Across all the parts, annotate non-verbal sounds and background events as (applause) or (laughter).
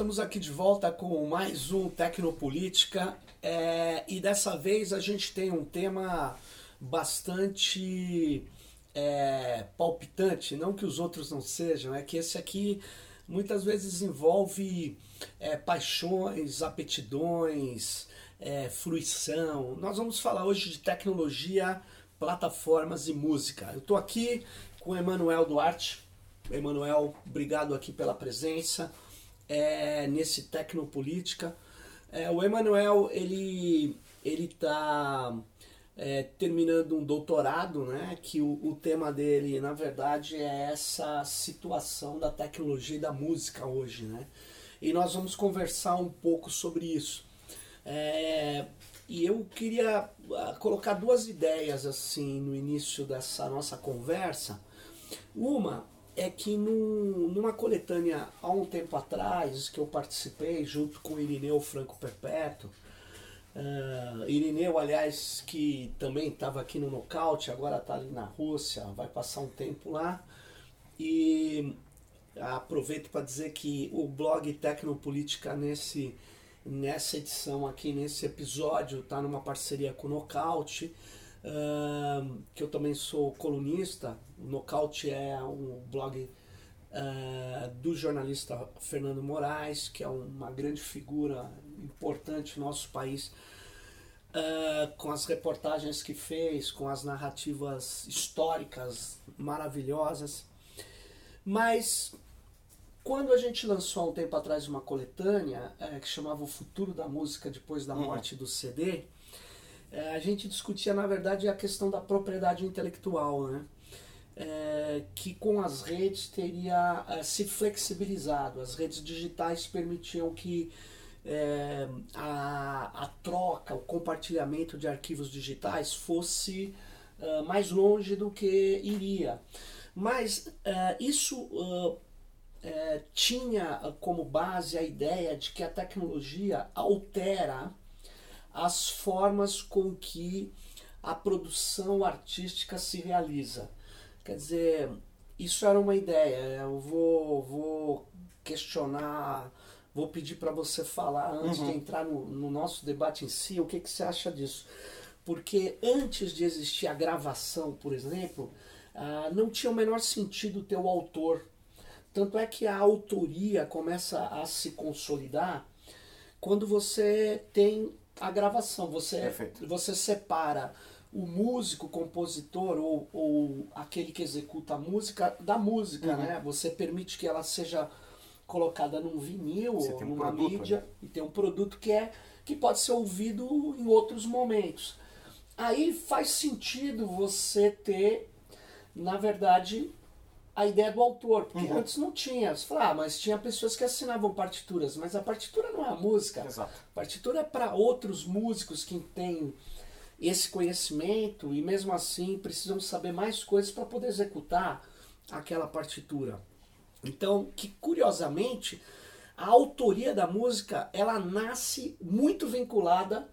Estamos aqui de volta com mais um Tecnopolítica é, e dessa vez a gente tem um tema bastante é, palpitante, não que os outros não sejam, é que esse aqui muitas vezes envolve é, paixões, aptidões, é, fruição. Nós vamos falar hoje de tecnologia, plataformas e música. Eu estou aqui com o Emanuel Duarte. Emanuel, obrigado aqui pela presença é, nesse Tecnopolítica. É, o Emanuel, ele ele está é, terminando um doutorado, né? Que o, o, tema dele, na verdade, é essa situação da tecnologia e da música hoje, né? E nós vamos conversar um pouco sobre isso. É, e eu queria ah, colocar duas ideias assim no início dessa nossa conversa. Uma é que num, numa coletânea há um tempo atrás que eu participei junto com Irineu Franco Perpétuo, Uh, Irineu, aliás, que também estava aqui no Nocaute, agora está ali na Rússia, vai passar um tempo lá. E aproveito para dizer que o blog Tecnopolítica nesse, nessa edição aqui, nesse episódio, está numa parceria com o Nocaute, uh, que eu também sou colunista. O Nocaute é um blog uh, do jornalista Fernando Moraes, que é uma grande figura importante no nosso país, uh, com as reportagens que fez, com as narrativas históricas maravilhosas. Mas quando a gente lançou há um tempo atrás uma coletânea é, que chamava O Futuro da Música Depois da uhum. Morte do CD, a gente discutia, na verdade, a questão da propriedade intelectual, né? É, que com as redes teria é, se flexibilizado. As redes digitais permitiam que é, a, a, troca, o compartilhamento de arquivos digitais fosse uh, mais longe do que iria. Mas isso tinha como base a ideia de que a tecnologia altera as formas com que a produção artística se realiza. Quer dizer, isso era uma ideia. Eu vou, vou questionar Vou pedir para você falar, antes uhum. de entrar no, no, nosso debate em si, o que, que você acha disso. Porque antes de existir a gravação, por exemplo, ah, não tinha o menor sentido ter o autor. Tanto é que a autoria começa a se consolidar quando você tem a gravação. Você, você separa o músico, o compositor ou, ou aquele que executa a música da música, uhum. né? Você permite que ela seja colocada num vinil ou numa produto, mídia né? e tem um produto que é que pode ser ouvido em outros momentos. Aí faz sentido você ter, na verdade, a ideia do autor, porque uhum. antes não tinha. Você fala, ah, mas tinha pessoas que assinavam partituras, mas a partitura não é a música. Exato. A partitura é para outros músicos que têm esse conhecimento e mesmo assim precisam saber mais coisas para poder executar aquela partitura. Então, que curiosamente, a autoria da música, ela nasce muito vinculada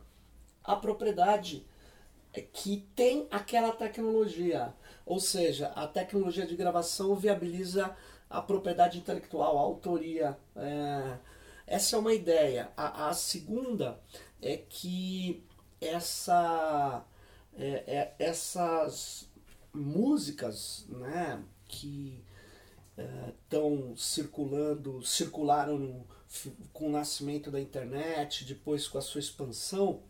à propriedade que tem aquela tecnologia. Ou seja, a tecnologia de gravação viabiliza a propriedade intelectual, a autoria. É, essa é uma ideia. A, a segunda é que essa, é, é, essas músicas né, que estão circulando, circularam no, com o nascimento da internet, depois com a sua expansão,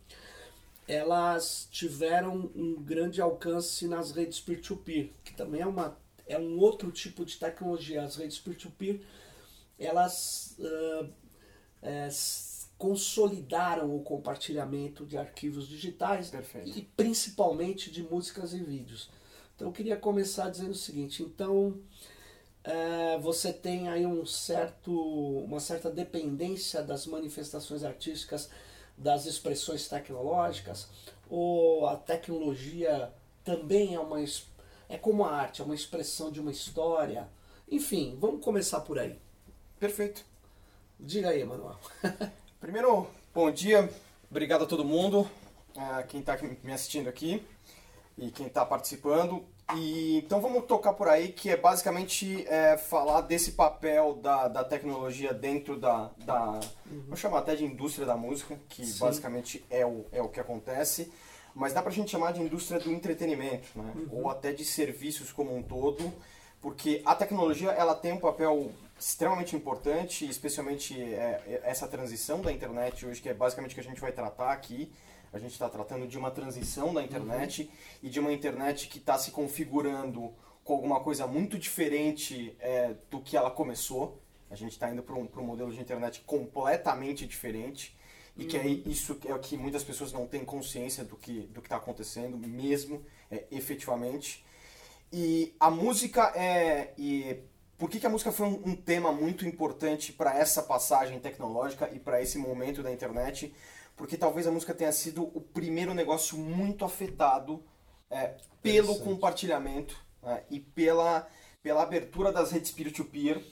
elas tiveram um grande alcance nas redes peer-to-peer, que também é, uma, é um outro tipo de tecnologia. As redes peer-to-peer, elas uh, é, consolidaram o compartilhamento de arquivos digitais Perfeito. e principalmente de músicas e vídeos. Então eu queria começar dizendo o seguinte, então é, você tem aí um certo, uma certa dependência das manifestações artísticas, das expressões tecnológicas, ou a tecnologia também é uma é como a arte, é uma expressão de uma história. Enfim, vamos começar por aí. Perfeito. Diga aí, Manuel. (laughs) Primeiro, bom dia, obrigado a todo mundo, a quem está me assistindo aqui e quem está participando. E, então vamos tocar por aí, que é basicamente é, falar desse papel da, da tecnologia dentro da, da uhum. vou chamar até de indústria da música, que Sim. basicamente é o, é o que acontece, mas dá pra gente chamar de indústria do entretenimento, né? Uhum. ou até de serviços como um todo, porque a tecnologia ela tem um papel extremamente importante, especialmente é, essa transição da internet hoje, que é basicamente o que a gente vai tratar aqui, a gente está tratando de uma transição da internet uhum. e de uma internet que está se configurando com alguma coisa muito diferente é, do que ela começou. A gente está indo para um, um modelo de internet completamente diferente. E que é isso é o que muitas pessoas não têm consciência do que do está acontecendo, mesmo, é, efetivamente. E a música é. E por que, que a música foi um, um tema muito importante para essa passagem tecnológica e para esse momento da internet? Porque talvez a música tenha sido o primeiro negócio muito afetado é, pelo compartilhamento né, e pela, pela abertura das redes peer-to-peer.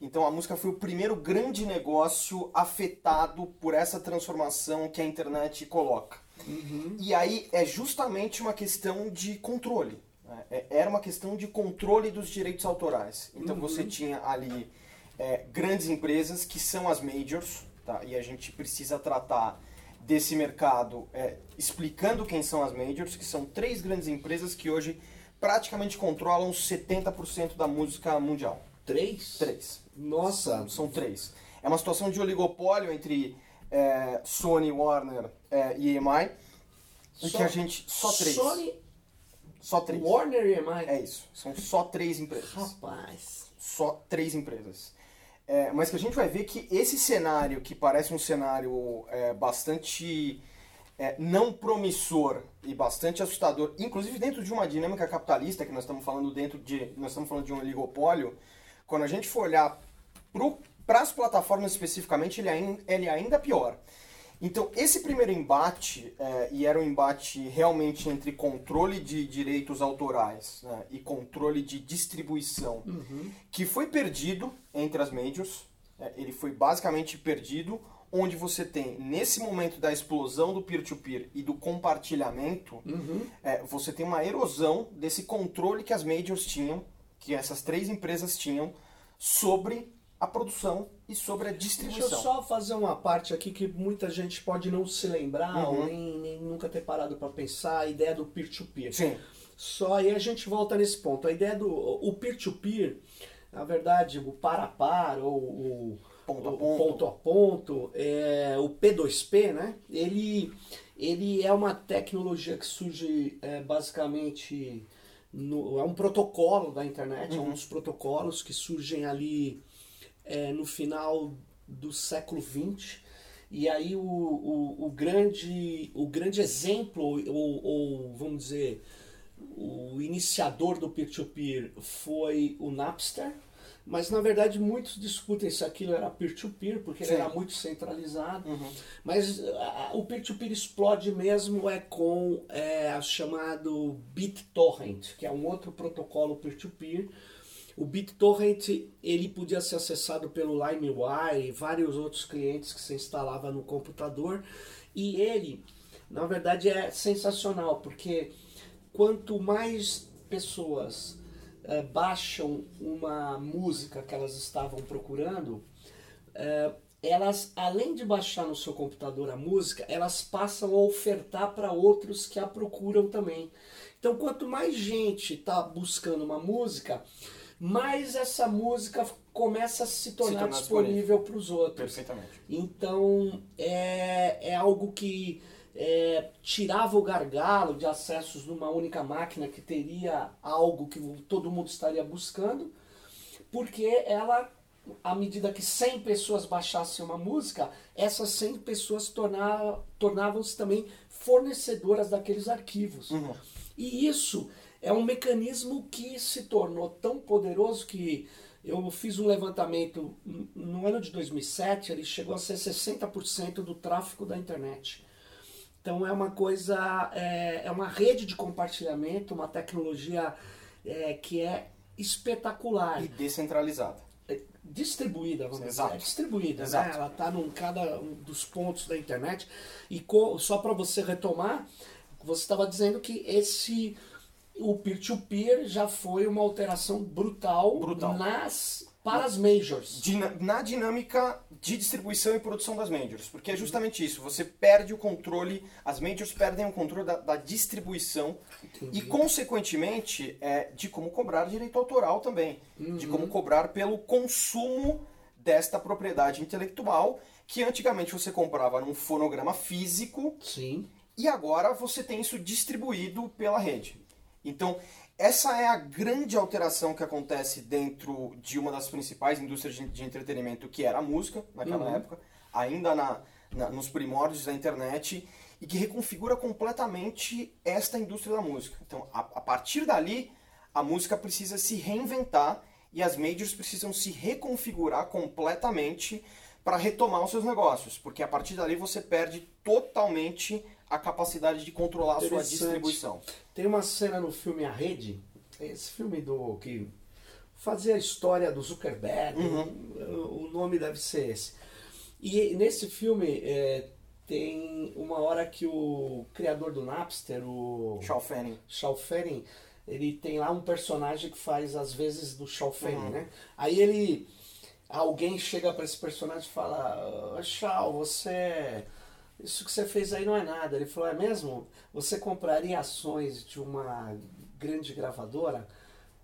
Então a música foi o primeiro grande negócio afetado por essa transformação que a internet coloca. Uhum. E aí é justamente uma questão de controle. Né? É, era uma questão de controle dos direitos autorais. Então uhum. você tinha ali é, grandes empresas que são as majors, tá? e a gente precisa tratar desse mercado, é, explicando quem são as majors, que são três grandes empresas que hoje praticamente controlam 70% da música mundial. Três? Três. Nossa! São, são três. É uma situação de oligopólio entre é, Sony, Warner é, e EMI. Só, que a gente. Só três. Sony. Só três. Warner e EMI? É isso. São só três empresas. Rapaz. Só três empresas. É, mas que a gente vai ver que esse cenário, que parece um cenário é, bastante é, não promissor e bastante assustador, inclusive dentro de uma dinâmica capitalista que nós estamos falando dentro de nós estamos falando de um oligopólio, quando a gente for olhar para as plataformas especificamente, ele, ele é ainda pior. Então, esse primeiro embate, é, e era um embate realmente entre controle de direitos autorais né, e controle de distribuição, uhum. que foi perdido entre as majors, é, ele foi basicamente perdido, onde você tem, nesse momento da explosão do peer-to-peer -peer e do compartilhamento, uhum. é, você tem uma erosão desse controle que as majors tinham, que essas três empresas tinham, sobre a produção e sobre a distribuição. Deixa eu só fazer uma parte aqui que muita gente pode não se lembrar uhum. ou nem, nem, nunca ter parado para pensar, a ideia do peer-to-peer. -peer. Sim. Só aí a gente volta nesse ponto. A ideia do o peer-to-peer, -peer, na verdade, o par a par ou o ponto a ponto, ponto, a ponto é, o P2P, né? Ele, ele é uma tecnologia que surge é, basicamente... No, é um protocolo da internet, uhum. é um uhum. dos protocolos que surgem ali é, no final do século XX. E aí o, o, o grande, o grande exemplo, ou, ou, vamos dizer, o iniciador do peer-to-peer -peer foi o Napster, mas na verdade muitos discutem se aquilo era peer-to-peer, -peer, porque Sim. ele era muito centralizado. Uhum. Mas a, o peer-to-peer -peer explode mesmo é com é, o chamado BitTorrent, que é um outro protocolo peer-to-peer, -peer, o BitTorrent ele podia ser acessado pelo LimeWire e vários outros clientes que você instalava no computador. E ele, na verdade, é sensacional, porque quanto mais pessoas é, baixam uma música que elas estavam procurando, é, elas, além de baixar no seu computador a música, elas passam a ofertar para outros que a procuram também. Então, quanto mais gente está buscando uma música, mais essa música começa a se tornar, se tornar disponível para os outros. Perfeitamente. Então é, é algo que é, tirava o gargalo de acessos numa única máquina que teria algo que todo mundo estaria buscando, porque ela, à medida que 100 pessoas baixassem uma música, essas 100 pessoas tornavam-se também fornecedoras daqueles arquivos. Uhum. E isso é um mecanismo que se tornou tão poderoso que eu fiz um levantamento no ano de 2007, ele chegou a ser 60% do tráfego da internet. Então é uma coisa, é, é uma rede de compartilhamento, uma tecnologia é, que é espetacular. E descentralizada. É, distribuída, vamos Exato. dizer. É distribuída, né? Exato. né? Ela está em cada um dos pontos da internet. E co, só para você retomar, você estava dizendo que esse o peer-to-peer já foi uma alteração brutal, Brutal. nas para as majors. Dina- na dinâmica de distribuição e produção das majors, porque é justamente isso, você perde o controle, as majors perdem o controle da, da distribuição e, consequentemente, é, de como cobrar direito autoral também, de como cobrar pelo consumo desta propriedade intelectual, que antigamente você comprava num fonograma físico Sim. e agora você tem isso distribuído pela rede. Então, essa é a grande alteração que acontece dentro de uma das principais indústrias de, entretenimento, que era a música, naquela Uhum. época, ainda na, na- nos primórdios da internet, e que reconfigura completamente esta indústria da música. Então, a, a partir dali, a música precisa se reinventar e as majors precisam se reconfigurar completamente para retomar os seus negócios, porque a partir dali você perde totalmente a capacidade de controlar a sua distribuição. Tem uma cena no filme A Rede, esse filme do que fazia a história do Zuckerberg, o, o nome deve ser esse. E nesse filme é, tem uma hora que o criador do Napster, o Shaw Fanning. Shaw Fanning, ele tem lá um personagem que faz às vezes do Shaw Fanning, Uhum. né? Aí ele alguém chega para esse personagem e fala: "Ah, Shaw, você isso que você fez aí não é nada". Ele falou: "É mesmo? Você compraria ações de uma grande gravadora?"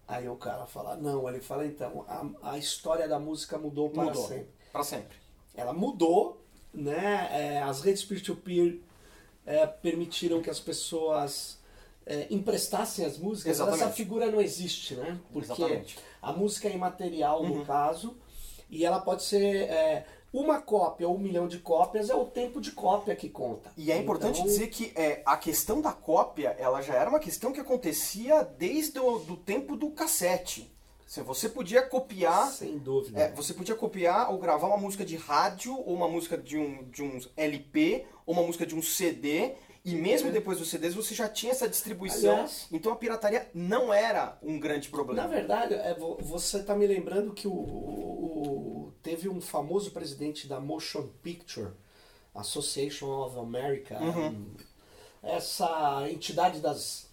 Aí o cara fala: "Não". Ele fala: "Então, a, a história da música mudou para Mudou. sempre" Para sempre. ela mudou, né? É, as redes peer-to-peer é, permitiram que as pessoas é, emprestassem as músicas. Exatamente. Essa figura não existe, né? Porque Exatamente. a música é imaterial Uhum. no caso e ela pode ser é, uma cópia ou um milhão de cópias é o tempo de cópia que conta. E é importante Então, dizer que é, a questão da cópia, ela já era uma questão que acontecia desde o do tempo do cassete. Se Você podia copiar sem dúvida. É, você podia copiar ou gravar uma música de rádio, ou uma música de um, de um LP, ou uma música de um CD, e mesmo depois dos CDs você já tinha essa distribuição. Aliás- então a pirataria não era um grande problema. Na verdade, é, vo- você está me lembrando que o, o- teve um famoso presidente da Motion Picture Association of America, Uhum. um, essa entidade das,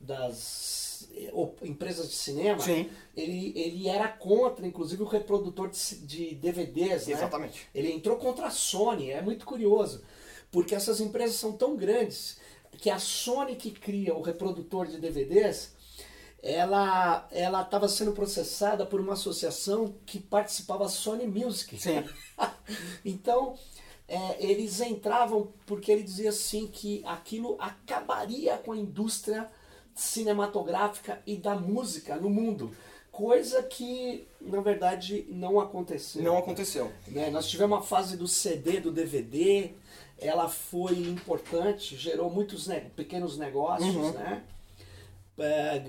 das eh, empresas de cinema, Sim. ele, ele era contra, inclusive, o reprodutor de, de DVDs. né? Exatamente. Ele entrou contra a Sony, é muito curioso, porque essas empresas são tão grandes que a Sony que cria o reprodutor de DVDs, ela ela estava sendo processada por uma associação que participava Sony Music. Sim. (laughs) então é, eles entravam porque ele dizia assim que aquilo acabaria com a indústria cinematográfica e da música no mundo. Coisa que, na verdade, não aconteceu Não aconteceu. né? Nós tivemos uma fase do CD, do DVD, ela foi importante, gerou muitos ne- pequenos negócios, Uhum. né? É,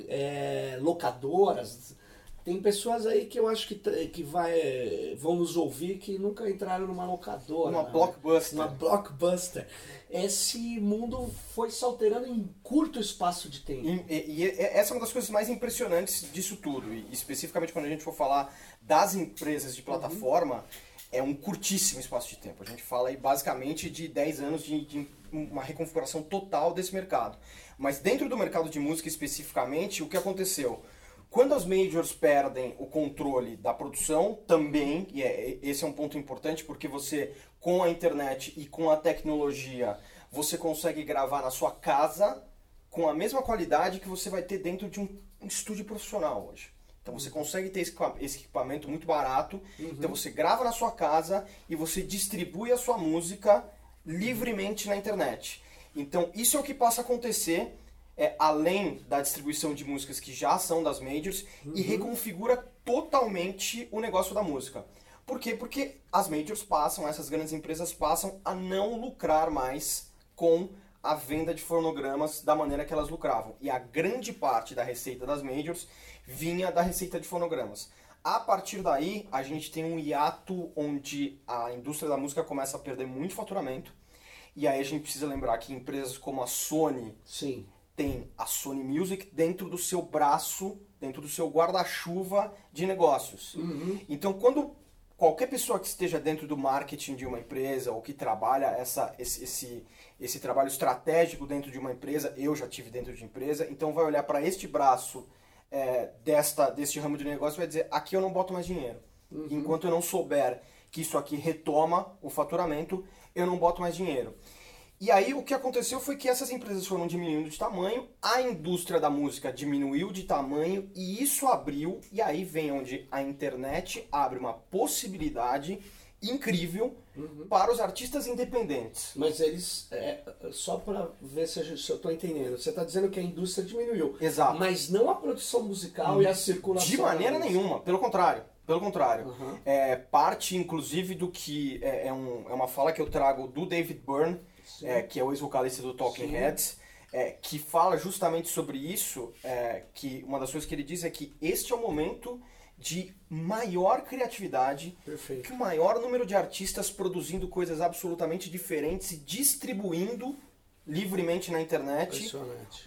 é, locadoras. Tem pessoas aí que eu acho que, que vai, vão nos ouvir que nunca entraram numa locadora. Uma né? blockbuster. Uma blockbuster. Esse mundo foi se alterando em curto espaço de tempo. E, e- e essa é uma das coisas mais impressionantes disso tudo. E especificamente quando a gente for falar das empresas de plataforma, é um curtíssimo espaço de tempo. A gente fala aí basicamente de 10 anos de, de uma reconfiguração total desse mercado. Mas dentro do mercado de música especificamente, o que aconteceu? Quando as majors perdem o controle da produção, também, e é- esse é um ponto importante, porque você, com a internet e com a tecnologia, você consegue gravar na sua casa com a mesma qualidade que você vai ter dentro de um estúdio profissional hoje. Então você consegue ter esse equipa- esse equipamento muito barato, então você grava na sua casa e você distribui a sua música livremente na internet. Então isso é o que passa a acontecer é, além da distribuição de músicas que já são das majors e reconfigura totalmente o negócio da música. Por quê? Porque as majors passam, essas grandes empresas passam a não lucrar mais com a venda de fonogramas da maneira que elas lucravam. E a grande parte da receita das majors vinha da receita de fonogramas. A partir daí, a gente tem um hiato onde a indústria da música começa a perder muito faturamento. E aí a gente precisa lembrar que empresas como a Sony Sim. tem a Sony Music dentro do seu braço, dentro do seu guarda-chuva de negócios. Então, quando qualquer pessoa que esteja dentro do marketing de uma empresa ou que trabalha essa, esse, esse, esse trabalho estratégico dentro de uma empresa, eu já tive dentro de empresa, então vai olhar para este braço é, desta, deste ramo de negócio vai dizer, aqui eu não boto mais dinheiro. Uhum. Enquanto eu não souber que isso aqui retoma o faturamento, eu não boto mais dinheiro. E aí o que aconteceu foi que essas empresas foram diminuindo de tamanho, a indústria da música diminuiu de tamanho e isso abriu, e aí vem onde a internet abre uma possibilidade incrível uhum. para os artistas independentes. Mas eles, é, só para ver se, eu estou entendendo, você está dizendo que a indústria diminuiu. Exato. Mas não a produção musical e a circulação. De maneira nenhuma, pelo contrário. Pelo contrário. Uhum. É, parte, inclusive, do que é, é, um, é uma fala que eu trago do David Byrne, é, que é o ex-vocalista do Talking Sim. Heads, é, que fala justamente sobre isso, é, que uma das coisas que ele diz é que este é o momento de maior criatividade, Perfeito. que o maior número de artistas produzindo coisas absolutamente diferentes e distribuindo livremente na internet.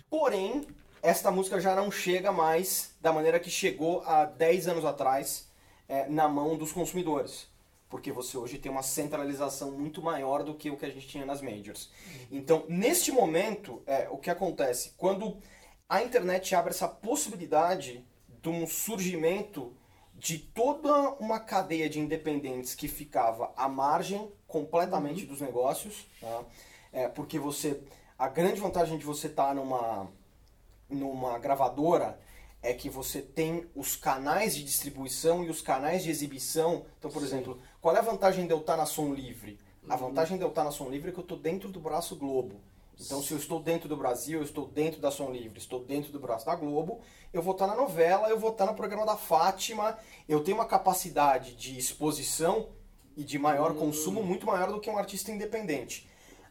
Porém, esta música já não chega mais da maneira que chegou há 10 anos atrás é, na mão dos consumidores porque você hoje tem uma centralização muito maior do que o que a gente tinha nas majors. Então, neste momento, é, o que acontece? Quando a internet abre essa possibilidade de um surgimento de toda uma cadeia de independentes que ficava à margem completamente uhum. dos negócios, tá? é, porque você a grande vantagem de você estar tá numa numa gravadora é que você tem os canais de distribuição e os canais de exibição. Então, por Sim. exemplo, qual é a vantagem de eu estar na Som Livre? A uhum. vantagem de eu estar na Som Livre é que eu estou dentro do braço Globo. Então, se eu estou dentro do Brasil, eu estou dentro da Som Livre, estou dentro do braço da Globo, eu vou estar na novela, eu vou estar no programa da Fátima, eu tenho uma capacidade de exposição e de maior uhum. consumo muito maior do que um artista independente.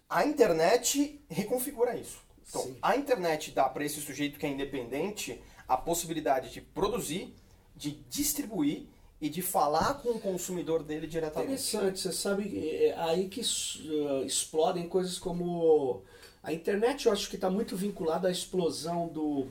A internet reconfigura isso. Então, Sim. a internet dá para esse sujeito que é independente a possibilidade de produzir, de distribuir e de falar com o consumidor dele diretamente. Interessante, você sabe, é, é aí que uh, explodem coisas como a internet, eu acho que está muito vinculada à explosão do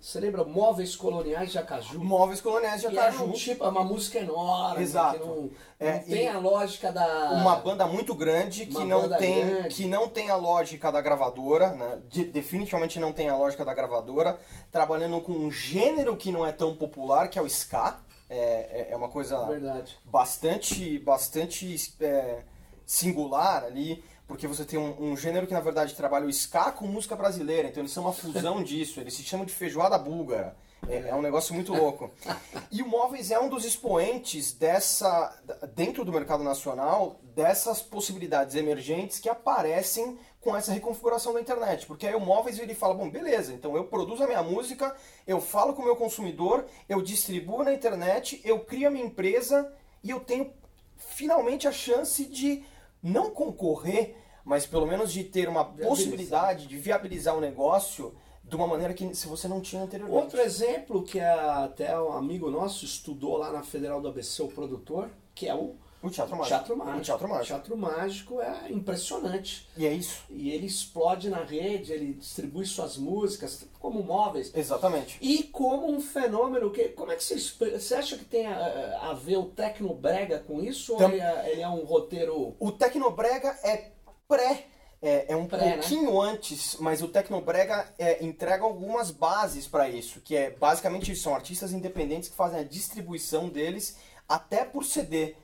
você lembra Móveis Coloniais de Acaju? Móveis Coloniais de Acaju. É um tipo, uma música enorme. Exato. Não, é, tem a lógica da. Uma banda muito grande que não, tem, grande. que não tem a lógica da gravadora, né? De, definitivamente não tem a lógica da gravadora, trabalhando com um gênero que não é tão popular, que é o ska. É, é, é uma coisa Verdade. bastante, bastante é, singular ali porque você tem um, um, gênero que na verdade trabalha o ska com música brasileira, então eles são uma fusão (laughs) disso, eles se chamam de feijoada búlgara. É, é, um negócio muito louco. (laughs) E o Móveis é um dos expoentes dessa, dentro do mercado nacional, dessas possibilidades emergentes que aparecem com essa reconfiguração da internet. Porque aí o Móveis ele fala, bom, beleza, então eu produzo a minha música, eu falo com o meu consumidor, eu distribuo na internet, eu crio a minha empresa e eu tenho finalmente a chance de não concorrer, mas pelo menos de ter uma possibilidade de viabilizar o negócio de uma maneira que se você não tinha anteriormente. Outro exemplo que é até um amigo nosso estudou lá na Federal do ABC, o produtor, que é o o teatro mágico. Teatro mágico. O teatro mágico. Teatro mágico é impressionante. E é isso. E ele explode na rede, ele distribui suas músicas como móveis. Exatamente. E como um fenômeno que. Como é que você, você acha que tem a, a ver o Tecnobrega com isso? Ou ele é, ele é um roteiro. O Tecnobrega é pré é, é, um Pré, né? pouquinho né? antes, mas o Tecnobrega é, entrega algumas bases para isso, que é basicamente são artistas independentes que fazem a distribuição deles até por CD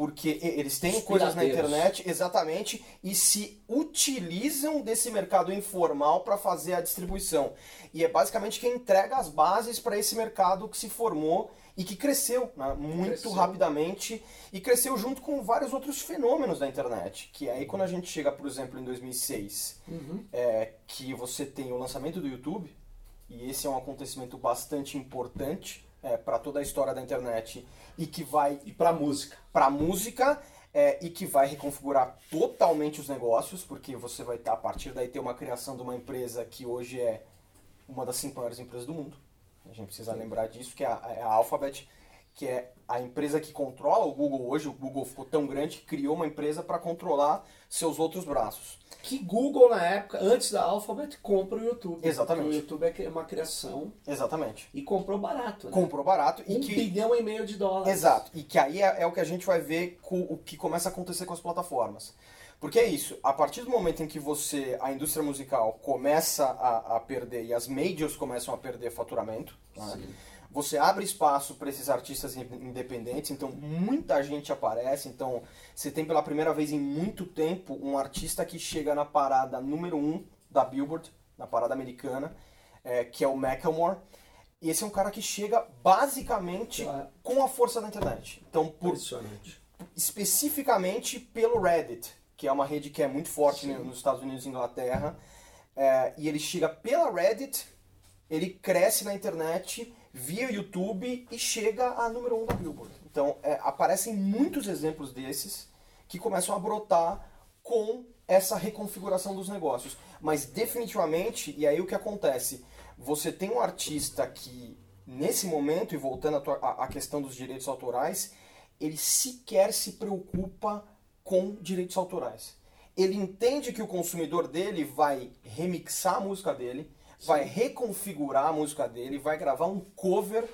porque eles têm coisas na internet, exatamente, e se utilizam desse mercado informal para fazer a distribuição. E é basicamente quem entrega as bases para esse mercado que se formou e que cresceu né, muito cresceu. rapidamente e cresceu junto com vários outros fenômenos da internet. Que aí quando a gente chega, por exemplo, em 2006, uhum. é, que você tem o lançamento do YouTube, e esse é um acontecimento bastante importante é, para toda a história da internet e que vai e para música, para música é, e que vai reconfigurar totalmente os negócios, porque você vai estar a partir daí ter uma criação de uma empresa que hoje é uma das cinco maiores empresas do mundo. A gente precisa Sim. lembrar disso, que é a, é a Alphabet, que é a empresa que controla o Google hoje, o Google ficou tão grande que criou uma empresa para controlar seus outros braços. Que Google, na época, antes da Alphabet, compra o YouTube. Exatamente. O YouTube é uma criação Exatamente. e comprou barato. Né? Comprou barato e um que. bilhão e meio de dólares. Exato. E que aí é, é o que a gente vai ver com o que começa a acontecer com as plataformas. Porque é isso, a partir do momento em que você, a indústria musical começa a, a perder e as majors começam a perder faturamento, né? Você abre espaço para esses artistas in- independentes, então muita gente aparece, então você tem pela primeira vez em muito tempo um artista que chega na parada número um da Billboard, na parada americana, é, que é o Macklemore, e esse é um cara que chega basicamente com a força da internet. Então, por, especificamente pelo Reddit, que é uma rede que é muito forte né, nos Estados Unidos e Inglaterra. É, e ele chega pela Reddit, ele cresce na internet via YouTube e chega a número um da Billboard. Então é, aparecem muitos exemplos desses que começam a brotar com essa reconfiguração dos negócios. Mas definitivamente, e aí o que acontece? Você tem um artista que, nesse momento, e voltando à questão dos direitos autorais, ele sequer se preocupa com direitos autorais. Ele entende que o consumidor dele vai remixar a música dele, vai reconfigurar a música dele, vai gravar um cover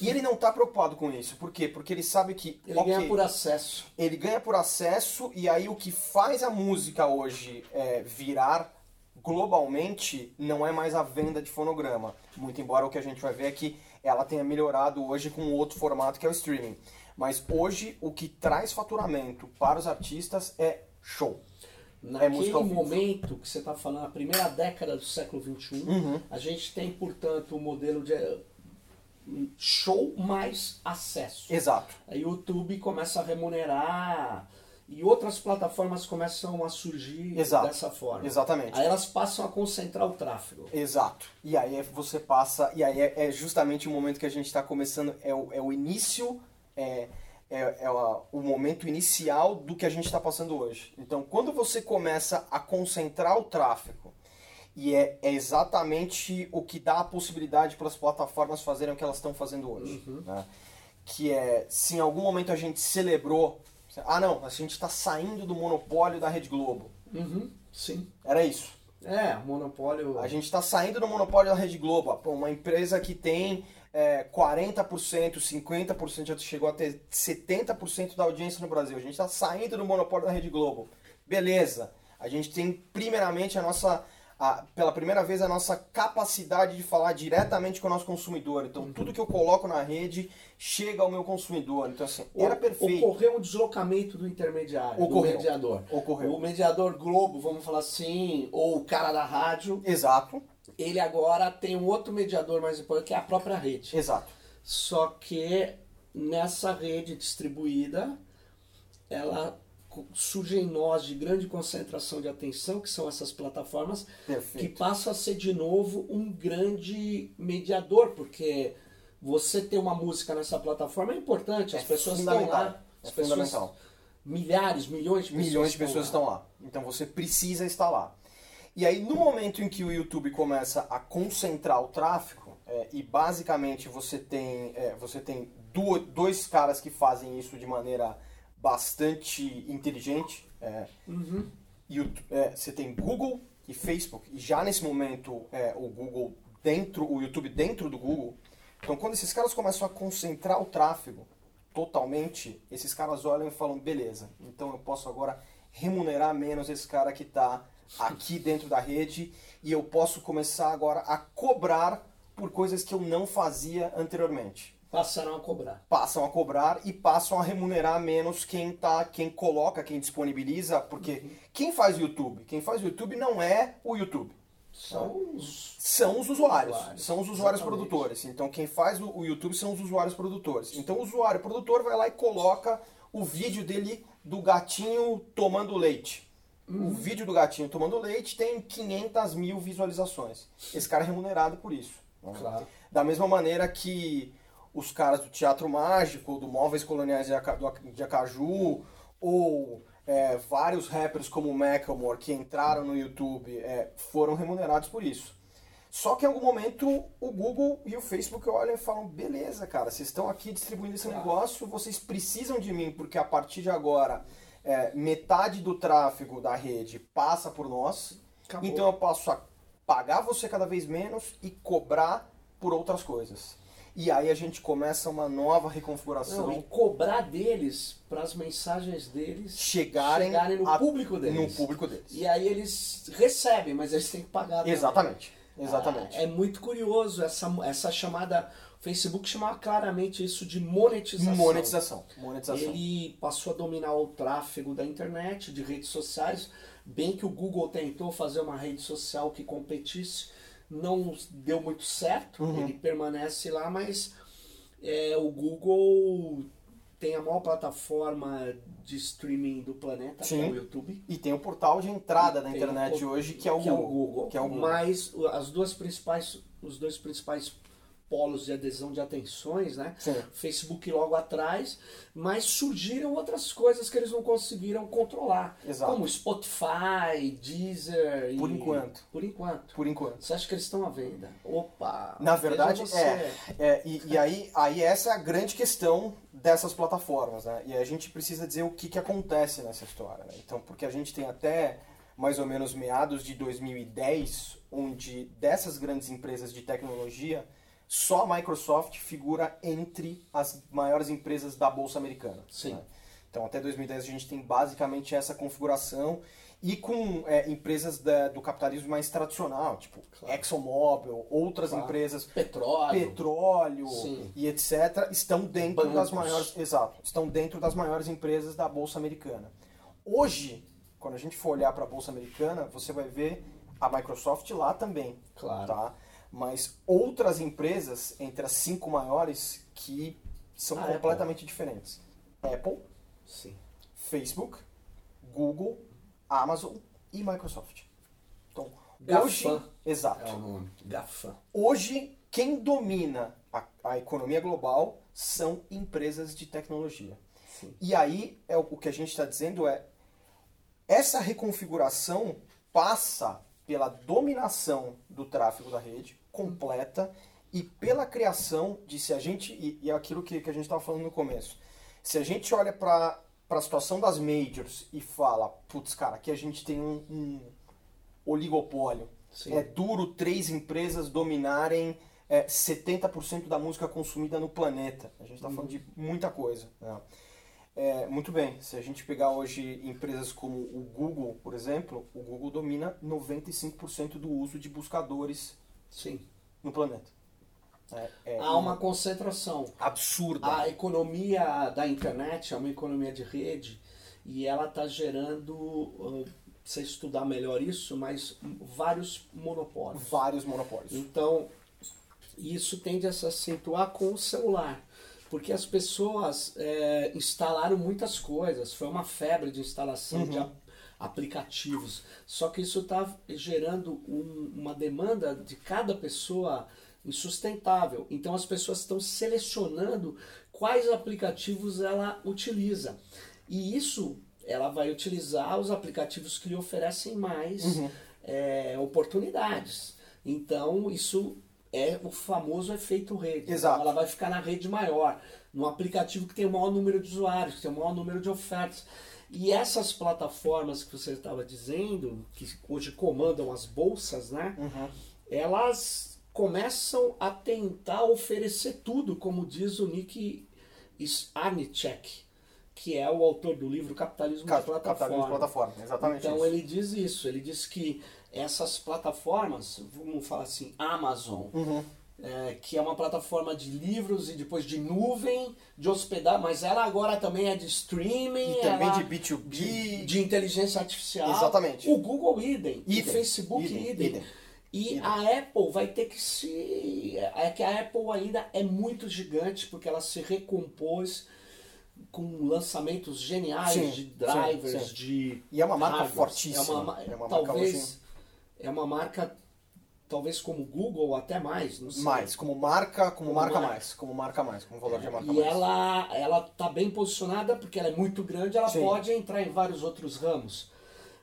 e ele não está preocupado com isso. Por quê? Porque ele sabe que Ele ok, ganha por acesso. ele ganha por acesso e aí o que faz a música hoje é, virar globalmente não é mais a venda de fonograma. Muito embora o que a gente vai ver é que ela tenha melhorado hoje com outro formato que é o streaming. Mas hoje o que traz faturamento para os artistas é show. Naquele ao vivo. momento que você está falando, a primeira década do século XXI, Uhum. a gente tem, portanto, o modelo de eh, show mais acesso. Exato. A YouTube começa a remunerar e outras plataformas começam a surgir Exato. dessa forma. Exatamente. Aí elas passam a concentrar o tráfego. Exato. E aí é- você passa. E aí é, é justamente o momento que a gente está começando. É o, é o início. É, é, é o momento inicial do que a gente está passando hoje. Então, quando você começa a concentrar o tráfego, e é, é exatamente o que dá a possibilidade para as plataformas fazerem o que elas estão fazendo hoje. né? Que é, se em algum momento a gente celebrou. Ah, não, a gente está saindo do monopólio da Rede Globo. Uhum, sim. Era isso. É, monopólio. A gente está saindo do monopólio da Rede Globo. Uma empresa que tem é, 40%, 50%, já chegou a ter 70% da audiência no Brasil. A gente está saindo do monopólio da Rede Globo. Beleza. A gente tem primeiramente a nossa. a- pela primeira vez a nossa capacidade de falar diretamente com o nosso consumidor. Então tudo que eu coloco na rede chega ao meu consumidor. Então assim, era perfeito. Ocorreu um deslocamento do intermediário, Ocorreu. do mediador. Ocorreu. O mediador Globo, vamos falar assim, ou o cara da rádio, Exato, ele agora tem um outro mediador mais importante, que é a própria rede. exato. Só que nessa rede distribuída, ela co- surgem nós de grande concentração de atenção, que são essas plataformas, que Perfeito. passam a ser de novo um grande mediador, porque você ter uma música nessa plataforma é importante, as É pessoas estão lá, É as pessoas, fundamental. milhares, milhões de pessoas, milhões de pessoas estão lá. Então você precisa estar lá. E aí, no momento em que o YouTube começa a concentrar o tráfego, é, e basicamente você tem, é, você tem dois caras que fazem isso de maneira bastante inteligente. é, Uhum. YouTube- é, você tem Google e Facebook, e já nesse momento é, o Google dentro, o YouTube dentro do Google. Então, quando esses caras começam a concentrar o tráfego totalmente, esses caras olham e falam: beleza, então eu posso agora remunerar menos esse cara que está aqui dentro da rede e eu posso começar agora a cobrar por coisas que eu não fazia anteriormente passaram a cobrar. passam a cobrar e passam a remunerar menos quem tá, quem coloca, quem disponibiliza, porque quem faz o YouTube, quem faz o YouTube não é o YouTube, São os... são os usuários, Usuários, são os usuários exatamente. produtores. Então quem faz o YouTube são os usuários produtores. Então o usuário produtor vai lá e coloca o vídeo dele do gatinho tomando leite. O vídeo do gatinho tomando leite tem 500 mil visualizações. Esse cara é remunerado por isso. Claro. Da mesma maneira que os caras do Teatro Mágico, do Móveis Coloniais de Acaju, ou é, vários rappers como o Macklemore que entraram no YouTube é, foram remunerados por isso. Só que em algum momento o Google e o Facebook olham e falam: beleza, cara, vocês estão aqui distribuindo esse negócio, vocês precisam de mim, porque a partir de agora é, metade do tráfego da rede passa por nós, Acabou. então eu posso a- pagar você cada vez menos e cobrar por outras coisas. E aí a gente começa uma nova reconfiguração. Não, e cobrar deles para as mensagens deles chegarem, chegarem no a- público deles. No público deles. E aí eles recebem, mas eles têm que pagar. também. Exatamente. Exatamente. Ah, é muito curioso essa, essa chamada. O Facebook chamava claramente isso de monetização. monetização. Monetização. Ele passou a dominar o tráfego da internet, de redes sociais, bem que o Google tentou fazer uma rede social que competisse, não deu muito certo, Uhum. ele permanece lá, mas é, o Google tem a maior plataforma de streaming do planeta, que Sim. é o YouTube. E tem o portal de entrada da internet o- hoje, que é o Google. Que é o Google. Mas o- as duas principais, os dois principais polos de adesão de atenções, né? Sim. Facebook logo atrás, mas surgiram outras coisas que eles não conseguiram controlar, Exato. como Spotify, Deezer e Por enquanto. Por enquanto. Por enquanto. Você acha que eles estão à venda? Opa! Na verdade, é. é, e e aí, aí essa é a grande questão dessas plataformas, né? E a gente precisa dizer o que, que acontece nessa história, né? Então, porque a gente tem até mais ou menos meados de 2010, onde dessas grandes empresas de tecnologia, só a Microsoft figura entre as maiores empresas da Bolsa Americana. Sim. né? Então, até 2010 a gente tem basicamente essa configuração e com é, empresas da- do capitalismo mais tradicional, tipo Claro. ExxonMobil, outras Claro. empresas Petróleo. petróleo Sim. e etc estão dentro das Bancos. maiores exato estão dentro das maiores empresas da bolsa americana hoje quando a gente for olhar para a bolsa americana você vai ver a Microsoft lá também Claro. tá mas outras empresas entre as cinco maiores que são A completamente diferentes Apple Sim. Facebook Google Amazon e Microsoft então GAFAM. hoje exato É o nome. GAFA. Hoje, quem domina a, a economia global são empresas de tecnologia. Sim. E aí, é o, o que a gente está dizendo é, essa reconfiguração passa pela dominação do tráfego da rede completa e pela criação de, se a gente, e, e é aquilo que, que a gente estava falando no começo, se a gente olha para a situação das majors e fala, putz, cara, aqui a gente tem um, um oligopólio, Sim. é duro três empresas dominarem é, 70% da música consumida no planeta. A gente está falando de muita coisa. né? É, muito bem, se a gente pegar hoje empresas como o Google, por exemplo, o Google domina 95% do uso de buscadores Sim. no planeta. É, é Há uma concentração. absurda. A economia da internet é uma economia de rede e ela está gerando, você estudar melhor isso, mas vários monopólios. Vários monopólios. Então, isso tende a se acentuar com o celular, porque as pessoas é, instalaram muitas coisas, foi uma febre de instalação de a- aplicativos. Só que isso está gerando um- uma demanda de cada pessoa insustentável. Então as pessoas estão selecionando quais aplicativos ela utiliza. E isso ela vai utilizar os aplicativos que lhe oferecem mais é, oportunidades. Então isso é o famoso efeito rede. Exato. Então, ela vai ficar na rede maior, no aplicativo que tem o maior número de usuários, que tem o maior número de ofertas. E essas plataformas que você estava dizendo, que hoje comandam as bolsas, né? Uhum. Elas começam a tentar oferecer tudo, como diz o Nick Arnicek, que é o autor do livro Capitalismo Ca- de Plataforma. Capitalismo de plataforma, exatamente Então isso. ele diz isso, ele diz que essas plataformas, vamos falar assim, Amazon, Uhum. É, que é uma plataforma de livros e depois de nuvem, de hospedar, mas ela agora também é de streaming, E também de B2B. de, de inteligência artificial. Exatamente. O Google idem, Idem, o Facebook idem, idem. idem. E Idem. a Apple vai ter que se. É que a Apple ainda é muito gigante, porque ela se recompôs com lançamentos geniais Sim, de sim, drivers, sim. de. E é uma marca hardwares. fortíssima. É uma, ma- É uma marca talvez. É uma marca, talvez como Google, ou até mais, não sei. Mais, como marca, como, Como marca marca. mais, como marca mais, como valor de marca E mais. ela ela tá bem posicionada porque ela é muito grande, ela Sim. pode entrar em vários outros ramos.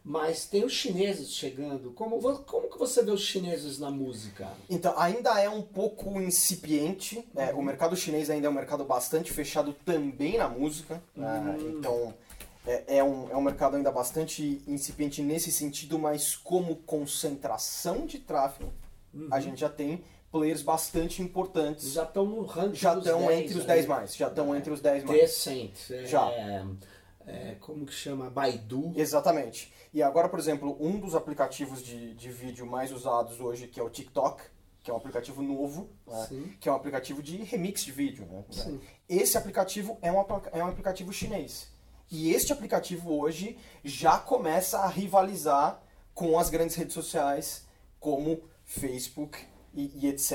mas tem os chineses chegando. Como, como que você vê os chineses na música? Então, ainda é um pouco incipiente. É, o mercado chinês ainda é um mercado bastante fechado também na música. né? então, é, é um, é um mercado ainda bastante incipiente nesse sentido, mas como concentração de tráfego, a gente já tem players bastante importantes. Já estão no ranking Já estão 10, entre os né? 10 mais. Já estão entre os 10 mais. Tencent. É, Já. é, como que chama? Baidu. Exatamente. E agora, por exemplo, um dos aplicativos de, de vídeo mais usados hoje, que é o TikTok, que é um aplicativo novo, né? Que é um aplicativo de remix de vídeo. Né? Sim. Esse aplicativo é um, é um aplicativo chinês. E este aplicativo hoje já começa a rivalizar com as grandes redes sociais, como Facebook e, e etc.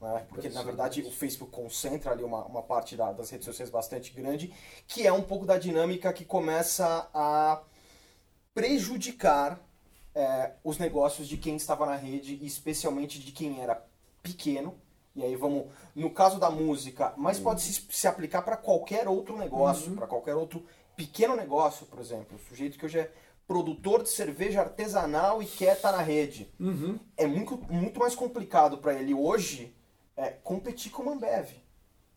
né? Porque, na verdade, o Facebook concentra ali uma, uma parte da- das redes sociais bastante grande, que é um pouco da dinâmica que começa a prejudicar é, os negócios de quem estava na rede, e especialmente de quem era pequeno. E aí vamos, no caso da música, mas pode se, se aplicar para qualquer outro negócio, para qualquer outro pequeno negócio, por exemplo. O sujeito que hoje é produtor de cerveja artesanal e quer estar na rede. É muito, muito mais complicado para ele hoje é, competir com o Ambev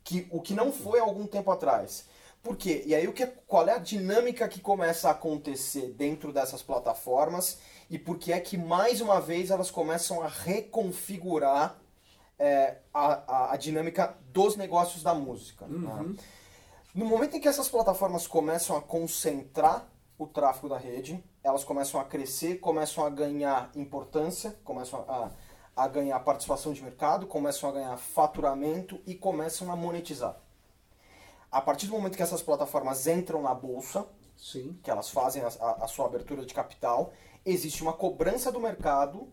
que o que não foi há algum tempo atrás. Por quê? E aí o que é- qual é a dinâmica que começa a acontecer dentro dessas plataformas e por que é que mais uma vez elas começam a reconfigurar é, a, a, a dinâmica dos negócios da música. né? No momento em que essas plataformas começam a concentrar o tráfego da rede, elas começam a crescer, começam a ganhar importância, começam a, a ganhar participação de mercado, começam a ganhar faturamento e começam a monetizar. A partir do momento que essas plataformas entram na bolsa, Sim. que elas fazem a, a- sua abertura de capital, existe uma cobrança do mercado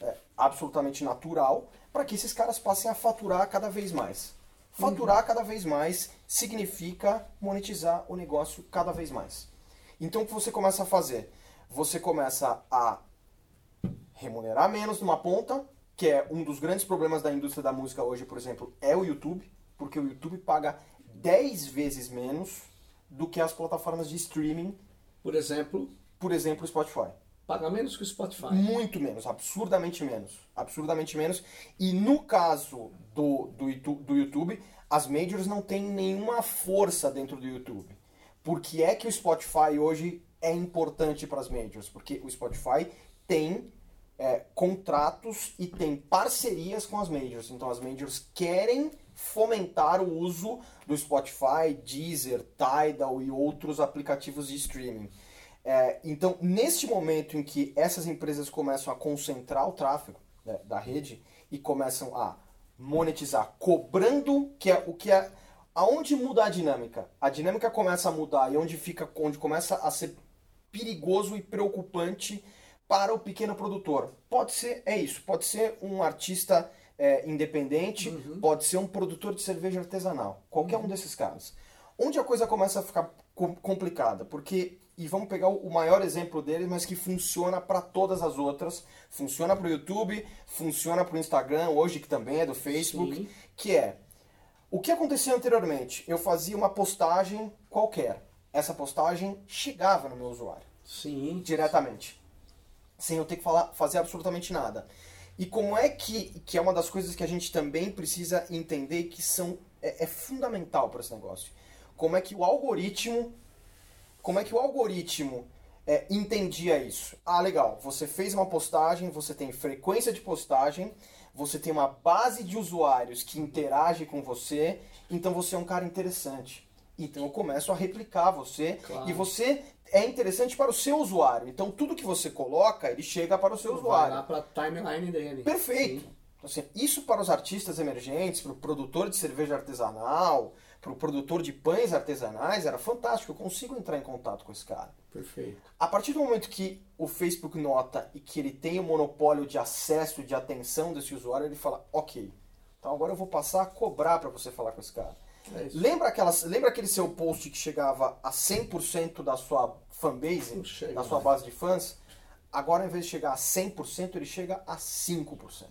é, absolutamente natural para que esses caras passem a faturar cada vez mais. Faturar cada vez mais significa monetizar o negócio cada vez mais. Então o que você começa a fazer? Você começa a remunerar menos numa ponta, que é um dos grandes problemas da indústria da música hoje, por exemplo, é o YouTube, porque o YouTube paga 10 vezes menos do que as plataformas de streaming, Por exemplo, por exemplo, o Spotify. Paga menos que o Spotify. Muito menos, absurdamente menos. Absurdamente menos. E no caso do, do, do YouTube, as majors não têm nenhuma força dentro do YouTube. Por que é que o Spotify hoje é importante para as majors? Porque o Spotify tem é, contratos e tem parcerias com as majors. Então as majors querem fomentar o uso do Spotify, Deezer, Tidal e outros aplicativos de streaming. É, então, neste momento em que essas empresas começam a concentrar o tráfego né, da rede e começam a monetizar, cobrando, que é o que é. Aonde muda a dinâmica? A dinâmica começa a mudar e onde fica, onde começa a ser perigoso e preocupante para o pequeno produtor. Pode ser, é isso, pode ser um artista é, independente, pode ser um produtor de cerveja artesanal, qualquer um desses caras. Onde a coisa começa a ficar com- complicada, porque e vamos pegar o maior exemplo deles, mas que funciona para todas as outras, funciona para o YouTube, funciona para o Instagram, hoje que também é do Facebook, Sim. que é o que acontecia anteriormente? Eu fazia uma postagem qualquer. Essa postagem chegava no meu usuário Sim. diretamente, sem eu ter que falar, fazer absolutamente nada. E como é que, que é uma das coisas que a gente também precisa entender que são é, é fundamental para esse negócio. Como é que o algoritmo, como é que o algoritmo é, entendia isso? Ah, legal. Você fez uma postagem, você tem frequência de postagem, você tem uma base de usuários que interage com você, então você é um cara interessante. Então eu começo a replicar você Claro. e você é interessante para o seu usuário. Então tudo que você coloca, ele chega para o seu Vai usuário. lá pra timeline dele. Perfeito. Sim. Então, assim, isso para os artistas emergentes, para o produtor de cerveja artesanal, para o produtor de pães artesanais, era fantástico. Eu consigo entrar em contato com esse cara. Perfeito. A partir do momento que o Facebook nota e que ele tem o monopólio de acesso, de atenção desse usuário, ele fala: ok, então agora eu vou passar a cobrar para você falar com esse cara. É. Lembra, aquelas, lembra aquele seu post que chegava a 100% da sua fanbase, chega da sua base de fãs? Agora, ao invés de chegar a 100%, ele chega a 5%.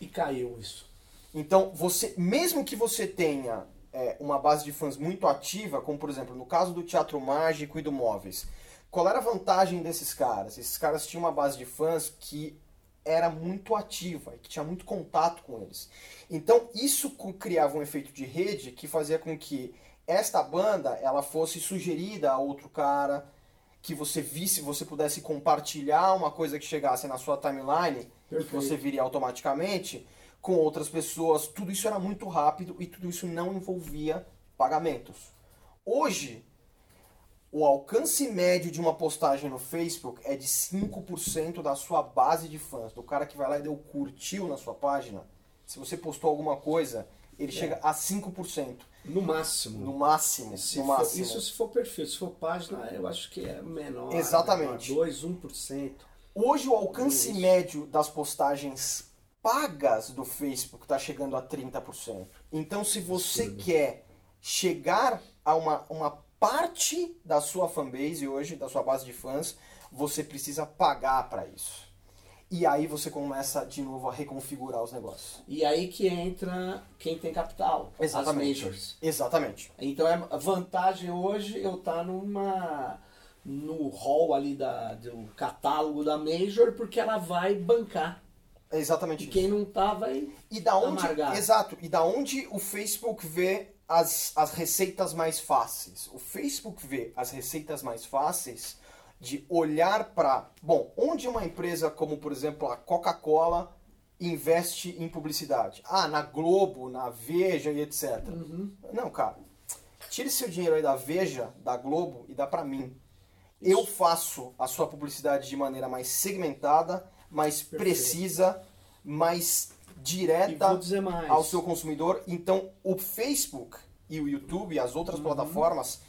E caiu isso. Então, você, mesmo que você tenha é, uma base de fãs muito ativa, como por exemplo no caso do Teatro Mágico e do Móveis, Qual era a vantagem desses caras? Esses caras tinham uma base de fãs que era muito ativa e que tinha muito contato com eles. Então isso criava um efeito de rede que fazia com que esta banda ela fosse sugerida a outro cara, que você visse, você pudesse compartilhar uma coisa que chegasse na sua timeline Perfeito. e que você viria automaticamente com outras pessoas. Tudo isso era muito rápido e tudo isso não envolvia pagamentos. Hoje, o alcance médio de uma postagem no Facebook é de 5% da sua base de fãs. Do cara que vai lá e deu curtiu na sua página. Se você postou alguma coisa, ele é. chega a 5%. No máximo. No máximo. Se no for, máximo. Isso se for perfil. Se for página, eu acho que é menor. Exatamente. Menor, 2, 1%. Hoje o alcance isso. médio das postagens pagas do Facebook está chegando a 30%. Então se você Absurdo. quer chegar a uma, uma parte da sua fanbase hoje, da sua base de fãs, você precisa pagar para isso. E aí você começa de novo a reconfigurar os negócios. E aí que entra quem tem capital, Exatamente. as majors. Exatamente. Então é vantagem hoje eu estar tá numa no hall ali da, do catálogo da major porque ela vai bancar. É exatamente e isso. quem não tá vai e da onde, amargar. Exato. E da onde o Facebook vê as, as receitas mais fáceis. O Facebook vê as receitas mais fáceis de olhar para, bom, onde uma empresa como, por exemplo, a Coca-Cola investe em publicidade? Ah, na Globo, na Veja e etc. Uhum. Não, cara. Tire seu dinheiro aí da Veja, da Globo e dá para mim. Isso. Eu faço a sua publicidade de maneira mais segmentada, mais Perfeito. precisa, mais direta ao seu consumidor. Então, o Facebook e o YouTube e as outras uhum. plataformas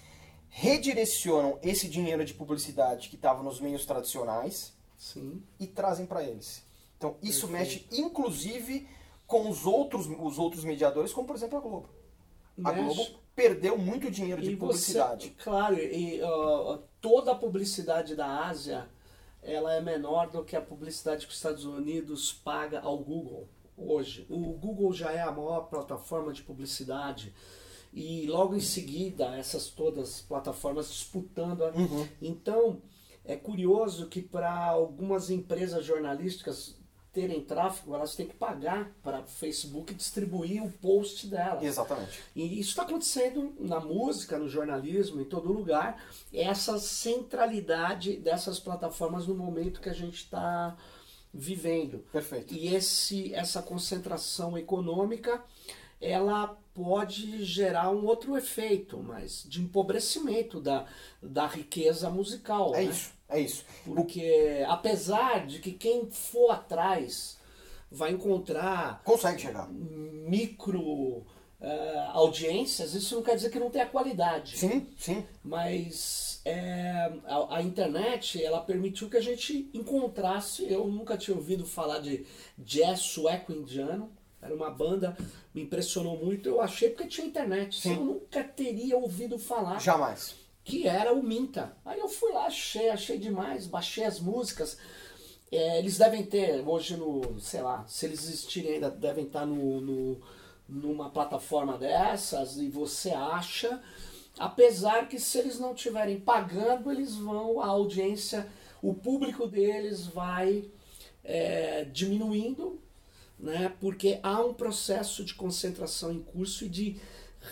redirecionam esse dinheiro de publicidade que estava nos meios tradicionais Sim. e trazem para eles. Então, isso Perfeito. mexe inclusive com os outros, os outros mediadores, como por exemplo a Globo. A mexe. Globo perdeu muito dinheiro de e publicidade. Você, claro, e uh, toda a publicidade da Ásia ela é menor do que a publicidade que os Estados Unidos paga ao Google hoje. O Google já é a maior plataforma de publicidade e logo em seguida essas todas plataformas disputando. A... Uhum. Então é curioso que para algumas empresas jornalísticas terem tráfego, elas têm que pagar para o Facebook distribuir o post delas. Exatamente. E isso está acontecendo na música, no jornalismo, em todo lugar. Essa centralidade dessas plataformas no momento que a gente está vivendo. Perfeito. E esse, essa concentração econômica, ela pode gerar um outro efeito, mas de empobrecimento da, da riqueza musical. É né? isso, é isso. Porque apesar de que quem for atrás vai encontrar. Consegue chegar. Micro. Uh, audiências, isso não quer dizer que não tenha qualidade. Sim, sim. Mas é, a, a, internet ela permitiu que a gente encontrasse. Eu nunca tinha ouvido falar de jazz sueco indiano. Era uma banda, me impressionou muito. Eu achei porque tinha internet. Sim. Eu nunca teria ouvido falar. Jamais. Que era o Minta. Aí eu fui lá, achei, achei demais, baixei as músicas. É, eles devem ter hoje no, sei lá, se eles existirem ainda, devem estar no, no numa plataforma dessas e você acha, apesar que se eles não estiverem pagando, eles vão, a audiência, o público deles vai é, diminuindo né? porque há um processo de concentração em curso e de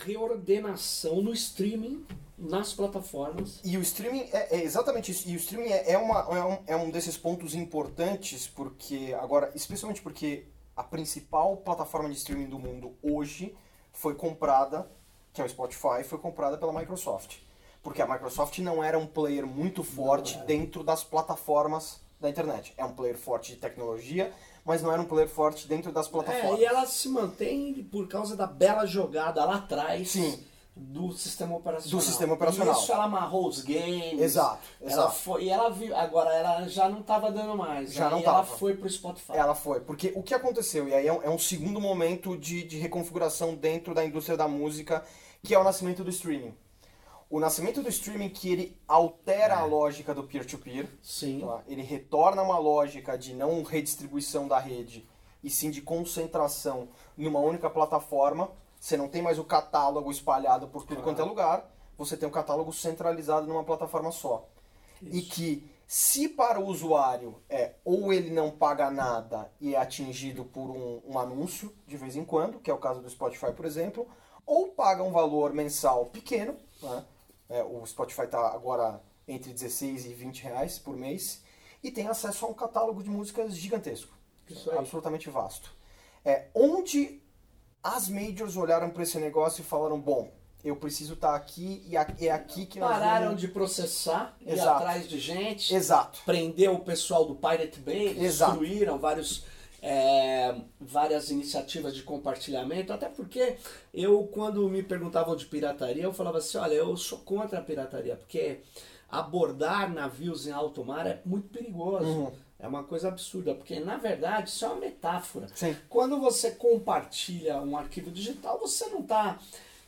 reordenação no streaming nas plataformas. E o streaming é, é exatamente isso. E o streaming é, é, uma, é, um, é um desses pontos importantes, porque agora, especialmente porque a principal plataforma de streaming do mundo hoje foi comprada, que é o Spotify, foi comprada pela Microsoft. Porque a Microsoft não era um player muito forte dentro das plataformas da internet. É um player forte de tecnologia, mas não era um player forte dentro das plataformas. É, e ela se mantém por causa da bela jogada lá atrás. Sim. Do sistema operacional. Do sistema operacional. E isso ela amarrou os games. Exato. exato. Ela foi, e ela viu, agora ela já não estava dando mais. Já não tava. ela foi pro Spotify. Ela foi. Porque o que aconteceu, e aí é um, é um segundo momento de, de reconfiguração dentro da indústria da música, que é o nascimento do streaming o nascimento do streaming que ele altera é. a lógica do peer-to-peer. -peer, sim. Tá? Ele retorna uma lógica de não redistribuição da rede, e sim de concentração numa única plataforma. Você não tem mais o catálogo espalhado por tudo claro. quanto é lugar, você tem o catálogo centralizado numa plataforma só. Isso. E que se para o usuário é ou ele não paga nada e é atingido por um, um anúncio de vez em quando, que é o caso do Spotify, por exemplo, ou paga um valor mensal pequeno, né? é, o Spotify está agora entre 16 e 20 reais por mês, e tem acesso a um catálogo de músicas gigantesco, absolutamente vasto. É, onde as majors olharam para esse negócio e falaram, bom, eu preciso estar tá aqui e é aqui que nós Pararam vamos... de processar, Exato. atrás de gente. Exato. Prender o pessoal do Pirate Bay, destruíram vários, é, várias iniciativas de compartilhamento. Até porque eu, quando me perguntavam de pirataria, eu falava assim, olha, eu sou contra a pirataria, porque abordar navios em alto mar é muito perigoso. Uhum. É uma coisa absurda, porque na verdade isso é uma metáfora. Sim. Quando você compartilha um arquivo digital, você não está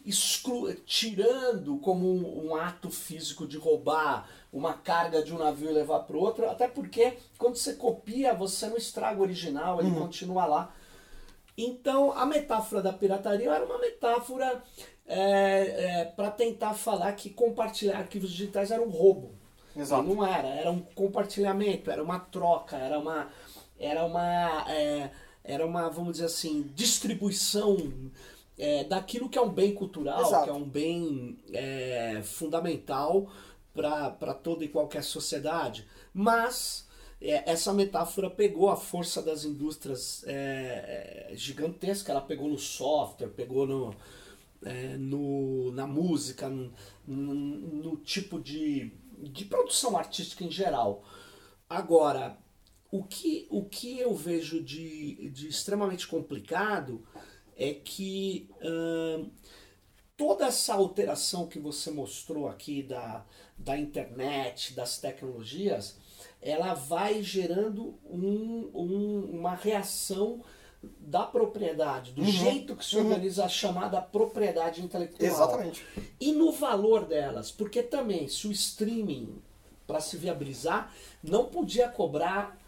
exclu tirando como um, um, ato físico de roubar uma carga de um navio e levar para outro, até porque quando você copia, você não estraga o original, ele uhum. continua lá. Então a metáfora da pirataria era uma metáfora é, é, para tentar falar que compartilhar arquivos digitais era um roubo. Exato. Não era, era um compartilhamento, era uma troca, era uma. Era uma. É, era uma, vamos dizer assim, distribuição é, daquilo que é um bem cultural, Exato. que é um bem é, fundamental para toda e qualquer sociedade. Mas é, essa metáfora pegou a força das indústrias é, é, gigantesca, ela pegou no software, pegou no, é, no, na música, no, no, no tipo de, de produção artística em geral. Agora, o que, o que eu vejo de, de extremamente complicado é que toda essa alteração que você mostrou aqui da, da internet, das tecnologias, ela vai gerando um, um, uma reação da propriedade, do uhum, jeito que se uhum. organiza uhum. a chamada propriedade intelectual. Exatamente. E no valor delas, porque também se o streaming, para se viabilizar, não podia cobrar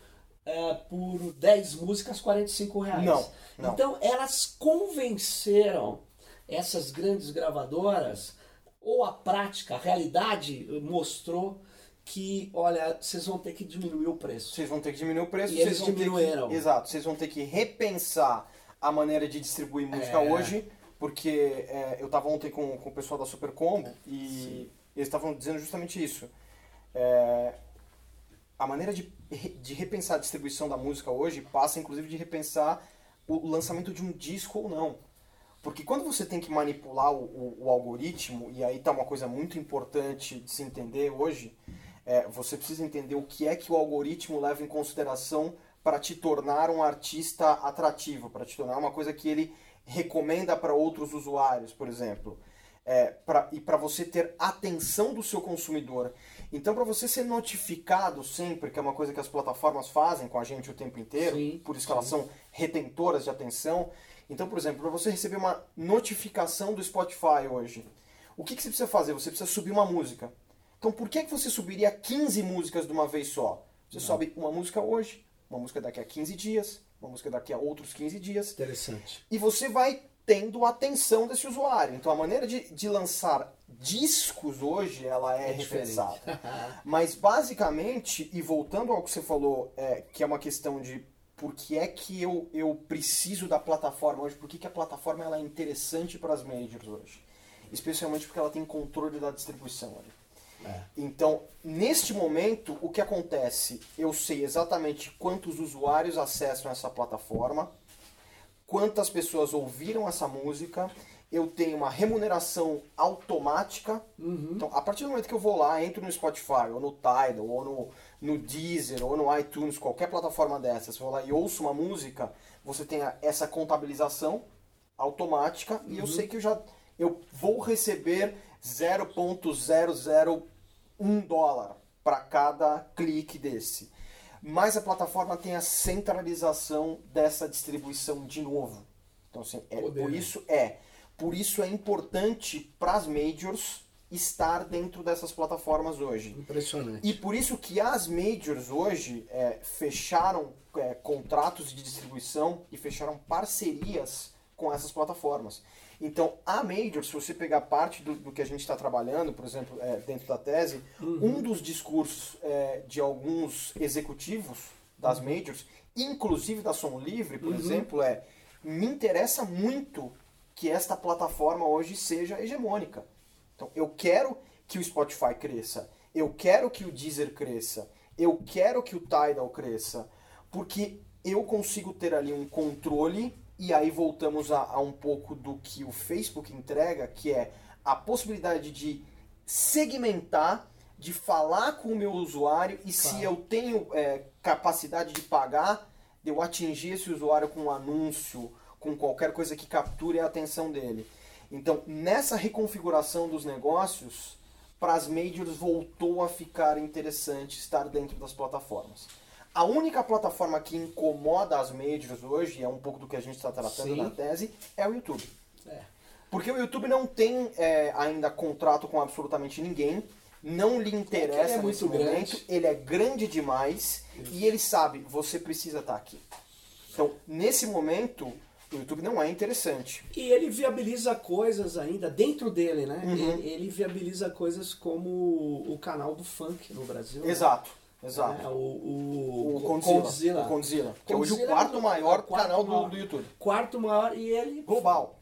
é, por 10 músicas 45 reais. Não, não. Então elas convenceram essas grandes gravadoras, ou a prática, a realidade mostrou que, olha, vocês vão ter que diminuir o preço. Vocês vão ter que diminuir o preço. E eles diminuíram. Que, exato, vocês vão ter que repensar a maneira de distribuir música é. hoje, porque é, eu estava ontem com, com o pessoal da Super Combo e Sim. eles estavam dizendo justamente isso. É, a maneira de, de repensar a distribuição da música hoje passa inclusive de repensar o lançamento de um disco ou não. Porque quando você tem que manipular o, o, o algoritmo, e aí está uma coisa muito importante de se entender hoje, é, você precisa entender o que é que o algoritmo leva em consideração para te tornar um artista atrativo, para te tornar uma coisa que ele recomenda para outros usuários, por exemplo. É, pra, e para você ter atenção do seu consumidor. Então, para você ser notificado sempre, que é uma coisa que as plataformas fazem com a gente o tempo inteiro, sim, por isso que elas são retentoras de atenção. Então, por exemplo, para você receber uma notificação do Spotify hoje, o que, que você precisa fazer? Você precisa subir uma música. Então, por que, que você subiria 15 músicas de uma vez só? Você Não. sobe uma música hoje, uma música daqui a 15 dias, uma música daqui a outros 15 dias. Interessante. E você vai tendo a atenção desse usuário. Então, a maneira de, de lançar discos hoje ela é, é. (laughs) Mas basicamente, e voltando ao que você falou, é, que é uma questão de por que é que eu, eu preciso da plataforma hoje, por que, que a plataforma ela é interessante para as majors hoje. Especialmente porque ela tem controle da distribuição É. Então, neste momento, o que acontece? Eu sei exatamente quantos usuários acessam essa plataforma, quantas pessoas ouviram essa música, eu tenho uma remuneração automática. Uhum. Então, a partir do momento que eu vou lá, entro no Spotify, ou no Tidal, ou no, no Deezer, ou no iTunes, qualquer plataforma dessas, vou lá e ouço uma música, você tem essa contabilização automática uhum. e eu uhum. sei que eu já eu vou receber 0.001 dólar para cada clique desse. Mas a plataforma tem a centralização dessa distribuição de novo. Então, assim, é, por né? isso é por isso é importante para as majors estar dentro dessas plataformas hoje. Impressionante. E por isso que as majors hoje é, fecharam é, contratos de distribuição e fecharam parcerias com essas plataformas. Então, a Major, se você pegar parte do, do que a gente está trabalhando, por exemplo, é, dentro da tese, um dos discursos é, de alguns executivos das Majors, inclusive da Som Livre, por exemplo, é me interessa muito que esta plataforma hoje seja hegemônica. Então, eu quero que o Spotify cresça, eu quero que o Deezer cresça, eu quero que o Tidal cresça, porque eu consigo ter ali um controle e aí voltamos a, a um pouco do que o Facebook entrega, que é a possibilidade de segmentar, de falar com o meu usuário e se eu tenho é, capacidade de pagar, de eu atingir esse usuário com um anúncio, com qualquer coisa que capture a atenção dele. Então, nessa reconfiguração dos negócios, para as majors voltou a ficar interessante estar dentro das plataformas. A única plataforma que incomoda as majors hoje, é um pouco do que a gente está tratando Sim. na tese, é o YouTube. É. Porque o YouTube não tem é, ainda contrato com absolutamente ninguém, não lhe interessa ele é muito momento, grande. ele é grande demais e ele sabe, você precisa estar aqui. Então, nesse momento, o YouTube não é interessante. E ele viabiliza coisas ainda dentro dele, né? Uhum. Ele, viabiliza coisas como o canal do funk no Brasil. né? Exato. É, o, o, O Condzilla, o Condzilla, que é hoje o quarto é maior quarto canal do, maior. do YouTube. Quarto maior e ele. Global.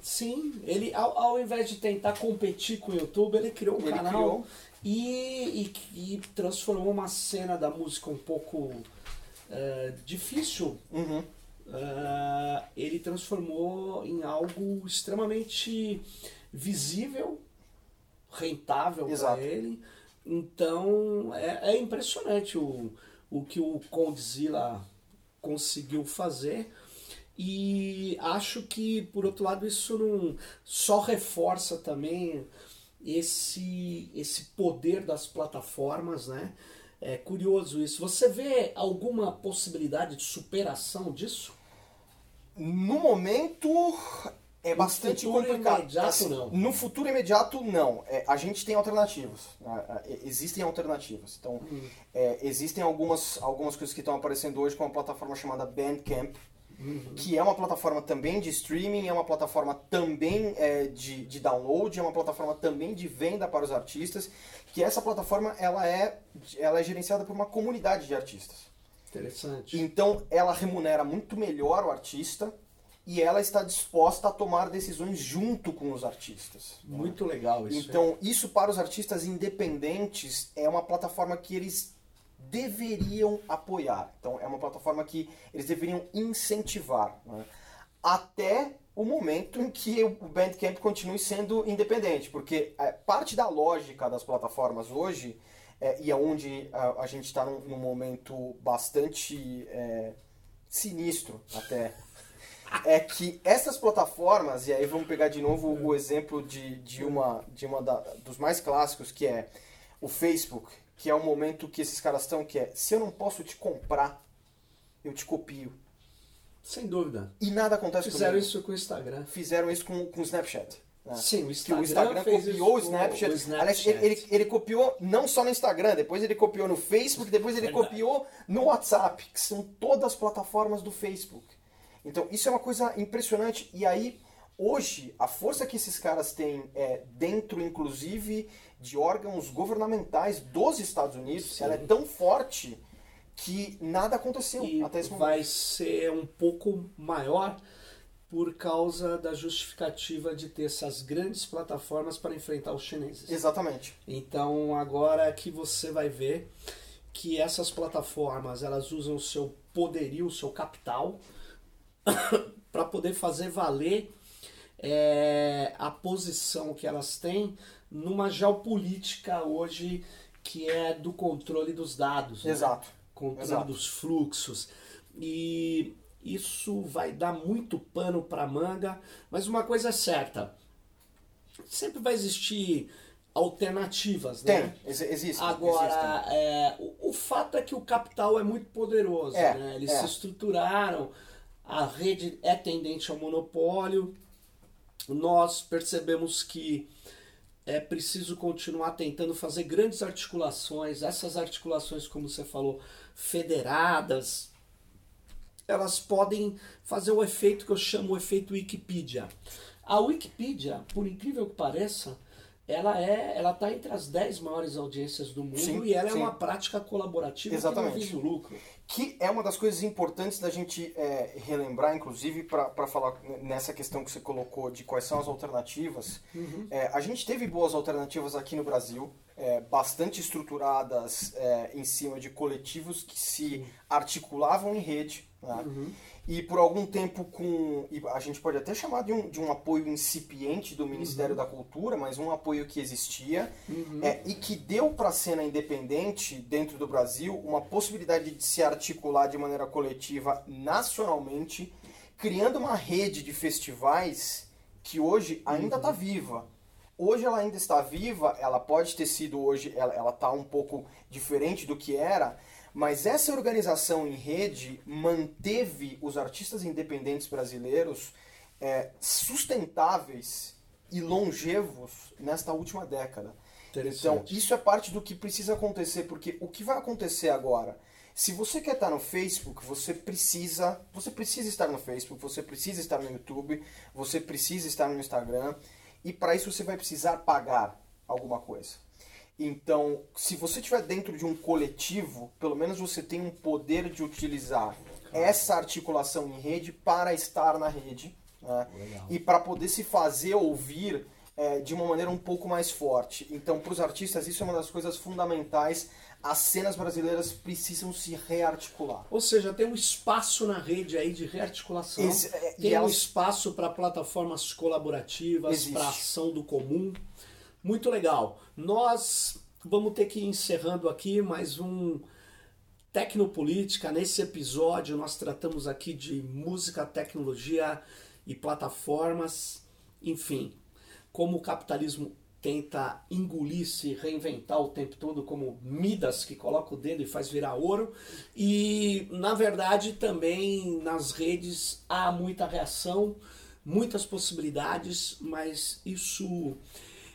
Sim, ele ao, ao invés de tentar competir com o YouTube, ele criou um Ele canal criou. E, e, e transformou uma cena da música um pouco eh, difícil. Uhum. eh, ele transformou em algo extremamente visível, rentável para ele. Então é, é impressionante o, o que o Condzilla conseguiu fazer. E acho que, por outro lado, isso não só reforça também esse, esse poder das plataformas, né? É curioso isso. Você vê alguma possibilidade de superação disso? No momento é bastante complicado. imediato, não. No futuro imediato, não. É, a gente tem alternativas. né? É, Existem alternativas. Então, Hum. é, existem algumas, algumas coisas que estão aparecendo hoje com uma plataforma chamada Bandcamp, Uhum. que é uma plataforma também de streaming, é uma plataforma também é, de, de download, é uma plataforma também de venda para os artistas, que essa plataforma ela é, ela é gerenciada por uma comunidade de artistas. Interessante. Então ela remunera muito melhor o artista e ela está disposta a tomar decisões junto com os artistas. Muito legal isso. Então isso para os artistas independentes é uma plataforma que eles deveriam apoiar. Então é uma plataforma que eles deveriam incentivar. né? Até o momento em que o Bandcamp continue sendo independente, porque é, parte da lógica das plataformas hoje, é, e é onde a, a gente está num, num momento bastante é, sinistro até, é que essas plataformas, e aí vamos pegar de novo o exemplo de, de uma, de uma da- dos mais clássicos, que é o Facebook, que é o momento que esses caras estão, que é, se eu não posso te comprar, eu te copio. Sem dúvida. E nada acontece Fizeram comigo. isso com o Instagram. Fizeram isso com, com o Snapchat. né? Sim, o Instagram, o Instagram fez copiou isso o Snapchat. o Snapchat. Aliás, ele, ele, ele copiou não só no Instagram, depois ele copiou no Facebook, depois ele Verdade. copiou no WhatsApp, que são todas as plataformas do Facebook. Então, isso é uma coisa impressionante. E aí, hoje, a força que esses caras têm é dentro, inclusive, de órgãos governamentais dos Estados Unidos, Sim. ela é tão forte que nada aconteceu E até esse momento. vai ser um pouco maior por causa da justificativa de ter essas grandes plataformas para enfrentar os chineses. Exatamente. Então agora que você vai ver que essas plataformas elas usam o seu poderio, o seu capital (coughs) para poder fazer valer é, a posição que elas têm numa geopolítica hoje que é do controle dos dados. né? Exato. controle Exato. dos fluxos. E isso vai dar muito pano para manga, mas uma coisa é certa, sempre vai existir alternativas, Tem, né? ex existe. Agora, é, o, o fato é que o capital é muito poderoso, É, né? Eles é. se estruturaram, a rede é tendente ao monopólio, nós percebemos que é preciso continuar tentando fazer grandes articulações, essas articulações, como você falou, federadas, elas podem fazer o efeito que eu chamo o efeito Wikipedia. A Wikipedia, por incrível que pareça, ela é, ela está entre as 10 maiores audiências do mundo sim, e ela é sim. é uma prática colaborativa Exatamente. que não visa o lucro. Que é uma das coisas importantes da gente é, relembrar, inclusive, para falar nessa questão que você colocou de quais são as alternativas. Uhum. É, a gente teve boas alternativas aqui no Brasil, é, bastante estruturadas é, em cima de coletivos que se articulavam em rede. Né? Uhum e por algum tempo com. a gente pode até chamar de um, de um apoio incipiente do Ministério uhum. da Cultura, mas um apoio que existia uhum. é, e que deu para a cena independente dentro do Brasil uma possibilidade de se articular de maneira coletiva nacionalmente, criando uma rede de festivais que hoje ainda está uhum. viva. Hoje ela ainda está viva, ela pode ter sido hoje, ela está um pouco diferente do que era, mas essa organização em rede manteve os artistas independentes brasileiros é, sustentáveis e longevos nesta última década. Então, isso é parte do que precisa acontecer, porque o que vai acontecer agora? Se você quer estar no Facebook, você precisa, você precisa estar no Facebook, você precisa estar no YouTube, você precisa estar no Instagram, e para isso você vai precisar pagar alguma coisa. Então, se você estiver dentro de um coletivo, pelo menos você tem um poder de utilizar essa articulação em rede para estar na rede né? e para poder se fazer ouvir é, de uma maneira um pouco mais forte. Então, para os artistas, isso é uma das coisas fundamentais. As cenas brasileiras precisam se rearticular. Ou seja, tem um espaço na rede aí de rearticulação. Esse, é, tem elas... um espaço para plataformas colaborativas, para ação do comum. Muito legal. Nós vamos ter que ir encerrando aqui mais um Tecnopolítica. Nesse episódio, nós tratamos aqui de música, tecnologia e plataformas. Enfim, como o capitalismo tenta engolir, se reinventar o tempo todo, como Midas, que coloca o dedo e faz virar ouro. E, na verdade, também nas redes há muita reação, muitas possibilidades, mas isso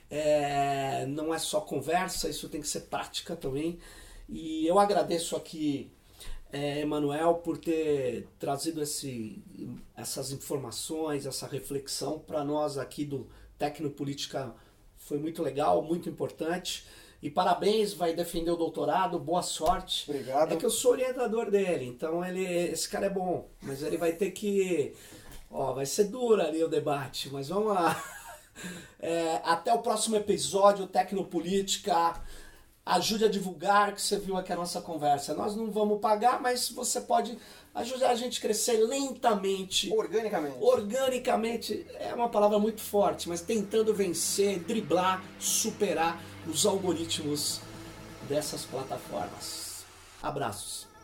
é, não é só conversa, isso tem que ser prática também. E eu agradeço aqui, é, Emanuel, por ter trazido esse, essas informações, essa reflexão para nós aqui do Tecnopolítica. Foi muito legal, muito importante. E parabéns, vai defender o doutorado, boa sorte. Obrigado. É que eu sou orientador dele, então ele, esse cara é bom, mas ele vai ter que. Ó, vai ser duro ali o debate, mas vamos lá. É, até o próximo episódio, Tecnopolítica. Ajude a divulgar que você viu aqui a nossa conversa. Nós não vamos pagar, mas você pode ajudar a gente a crescer lentamente. Organicamente. Organicamente é uma palavra muito forte, mas tentando vencer, driblar, superar os algoritmos dessas plataformas. Abraços.